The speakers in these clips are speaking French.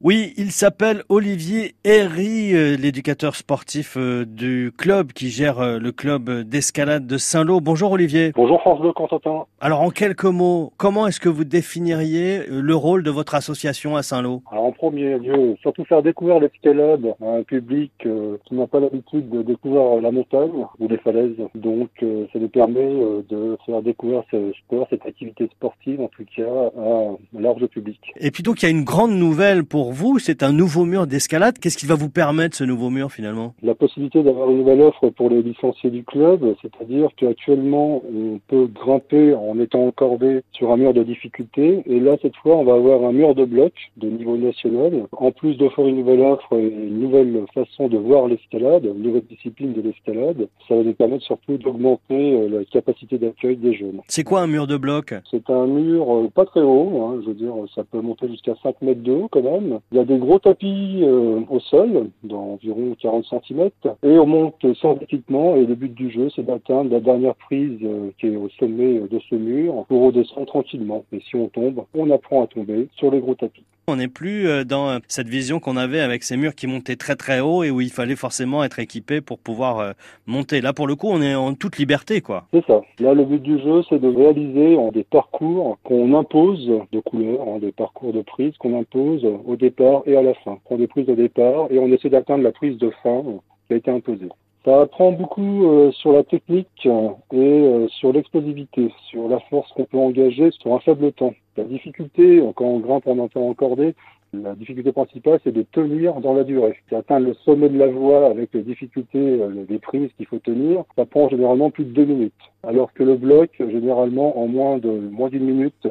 Oui, il s'appelle Olivier Herry, euh, l'éducateur sportif euh, du club qui gère euh, le club d'escalade de Saint-Lô. Bonjour Olivier. Bonjour France Bleu Constantin. Alors en quelques mots, comment est-ce que vous définiriez le rôle de votre association à Saint-Lô? Alors en premier lieu, surtout faire découvrir l'escalade à un public qui n'a pas l'habitude de découvrir la montagne ou les falaises. Donc ça nous permet de faire découvrir ce sport, cette activité sportive en tout cas à un large public. Et puis donc il y a une grande nouvelle pour pour vous, c'est un nouveau mur d'escalade. Qu'est-ce qui va vous permettre ce nouveau mur finalement? La possibilité d'avoir une nouvelle offre pour les licenciés du club, c'est-à-dire qu'actuellement on peut grimper en étant encordé sur un mur de difficulté et là cette fois on va avoir un mur de bloc de niveau national. En plus d'offrir une nouvelle offre et une nouvelle façon de voir l'escalade, une nouvelle discipline de l'escalade, ça va nous permettre surtout d'augmenter euh, la capacité d'accueil des jeunes. C'est quoi un mur de bloc C'est un mur euh, pas très haut, hein, je veux dire ça peut monter jusqu'à 5 mètres de haut quand même il y a des gros tapis euh, au sol, d'environ 40 cm, et on monte sans équipement, et le but du jeu, c'est d'atteindre la dernière prise euh, qui est au sommet de ce mur pour redescendre tranquillement. Et si on tombe, on apprend à tomber sur les gros tapis. On n'est plus euh, dans cette vision qu'on avait avec ces murs qui montaient très très haut et où il fallait forcément être équipé pour pouvoir monter. Là, pour le coup, on est en toute liberté, quoi. C'est ça. Là, le but du jeu, c'est de réaliser des parcours qu'on impose de couleurs, hein, des parcours de prise qu'on impose au début et à la fin. On prend des prises de départ et on essaie d'atteindre la prise de fin qui a été imposée. Ça apprend beaucoup euh, sur la technique et euh, sur l'explosivité, sur la force qu'on peut engager sur un faible temps. La difficulté, quand on grimpe en temps encordé, la difficulté principale, c'est de tenir dans la durée. Atteindre le sommet de la voie avec les difficultés euh, des prises qu'il faut tenir, ça prend généralement plus de deux minutes. Alors que le bloc, généralement, en moins d'une minute,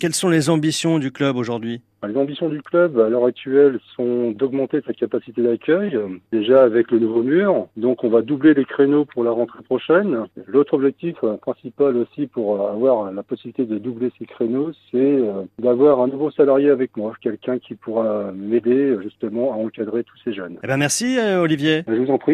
Quelles sont les ambitions du club aujourd'hui? Les ambitions du club à l'heure actuelle sont d'augmenter sa capacité d'accueil, déjà avec le nouveau mur. Donc on va doubler les créneaux pour la rentrée prochaine. L'autre objectif principal aussi pour avoir la possibilité de doubler ces créneaux, c'est euh, d'avoir un nouveau salarié avec moi, quelqu'un qui pourra m'aider justement à encadrer tous ces jeunes. Eh ben merci euh, Olivier. Je vous en prie.